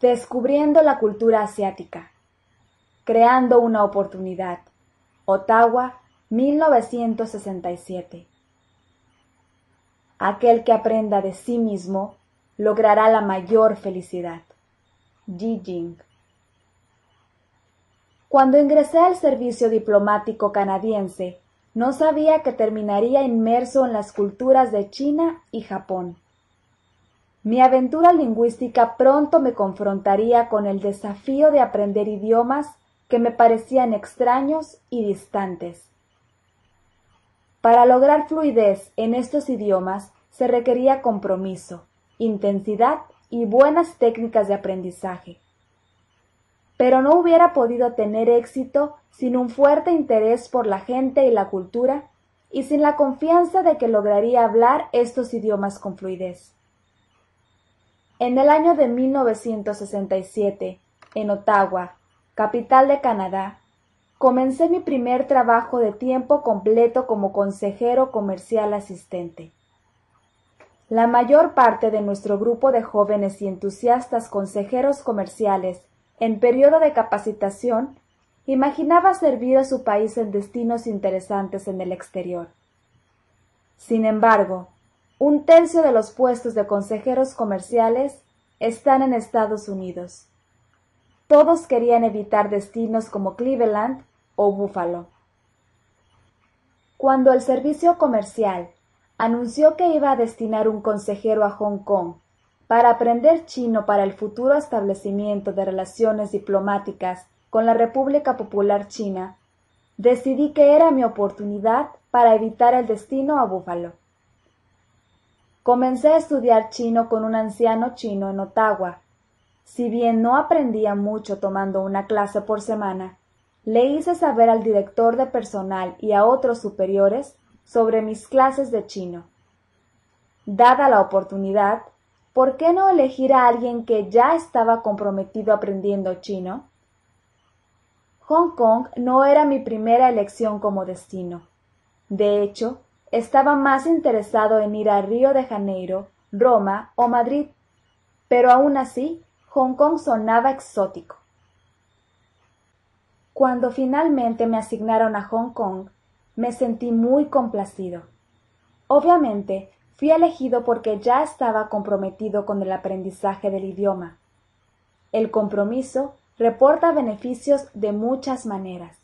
Descubriendo la cultura asiática. Creando una oportunidad. Ottawa, 1967. Aquel que aprenda de sí mismo logrará la mayor felicidad. Ji Jing. Cuando ingresé al servicio diplomático canadiense, no sabía que terminaría inmerso en las culturas de China y Japón. Mi aventura lingüística pronto me confrontaría con el desafío de aprender idiomas que me parecían extraños y distantes. Para lograr fluidez en estos idiomas se requería compromiso, intensidad y buenas técnicas de aprendizaje. Pero no hubiera podido tener éxito sin un fuerte interés por la gente y la cultura y sin la confianza de que lograría hablar estos idiomas con fluidez. En el año de 1967, en Ottawa, capital de Canadá, comencé mi primer trabajo de tiempo completo como consejero comercial asistente. La mayor parte de nuestro grupo de jóvenes y entusiastas consejeros comerciales en periodo de capacitación imaginaba servir a su país en destinos interesantes en el exterior. Sin embargo, un tercio de los puestos de consejeros comerciales están en Estados Unidos. Todos querían evitar destinos como Cleveland o Buffalo. Cuando el servicio comercial anunció que iba a destinar un consejero a Hong Kong para aprender chino para el futuro establecimiento de relaciones diplomáticas con la República Popular China, decidí que era mi oportunidad para evitar el destino a Búfalo. Comencé a estudiar chino con un anciano chino en Ottawa. Si bien no aprendía mucho tomando una clase por semana, le hice saber al director de personal y a otros superiores sobre mis clases de chino. Dada la oportunidad, ¿por qué no elegir a alguien que ya estaba comprometido aprendiendo chino? Hong Kong no era mi primera elección como destino. De hecho, estaba más interesado en ir a Río de Janeiro, Roma o Madrid, pero aún así Hong Kong sonaba exótico. Cuando finalmente me asignaron a Hong Kong, me sentí muy complacido. Obviamente, fui elegido porque ya estaba comprometido con el aprendizaje del idioma. El compromiso reporta beneficios de muchas maneras.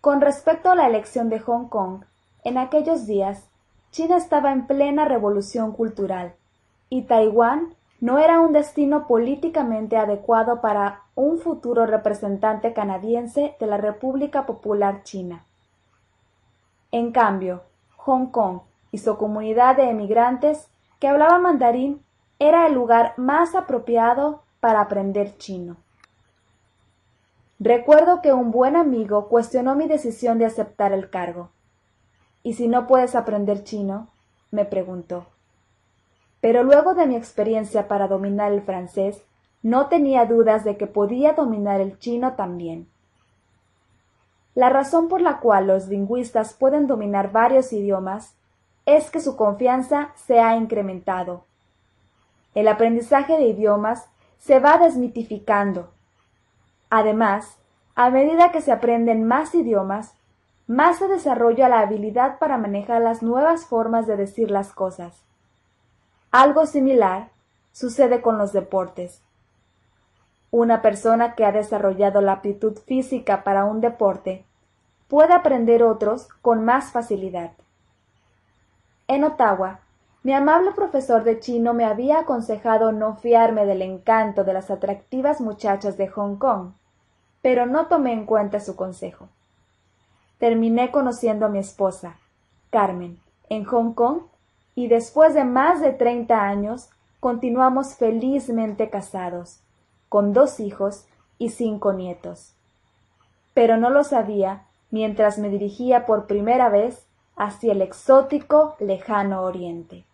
Con respecto a la elección de Hong Kong, en aquellos días, China estaba en plena revolución cultural, y Taiwán no era un destino políticamente adecuado para un futuro representante canadiense de la República Popular China. En cambio, Hong Kong y su comunidad de emigrantes que hablaban mandarín era el lugar más apropiado para aprender chino. Recuerdo que un buen amigo cuestionó mi decisión de aceptar el cargo. ¿Y si no puedes aprender chino? me preguntó. Pero luego de mi experiencia para dominar el francés, no tenía dudas de que podía dominar el chino también. La razón por la cual los lingüistas pueden dominar varios idiomas es que su confianza se ha incrementado. El aprendizaje de idiomas se va desmitificando. Además, a medida que se aprenden más idiomas, más se desarrolla la habilidad para manejar las nuevas formas de decir las cosas. Algo similar sucede con los deportes. Una persona que ha desarrollado la aptitud física para un deporte puede aprender otros con más facilidad. En Ottawa, mi amable profesor de chino me había aconsejado no fiarme del encanto de las atractivas muchachas de Hong Kong, pero no tomé en cuenta su consejo terminé conociendo a mi esposa, Carmen, en Hong Kong y después de más de treinta años continuamos felizmente casados, con dos hijos y cinco nietos. Pero no lo sabía mientras me dirigía por primera vez hacia el exótico lejano oriente.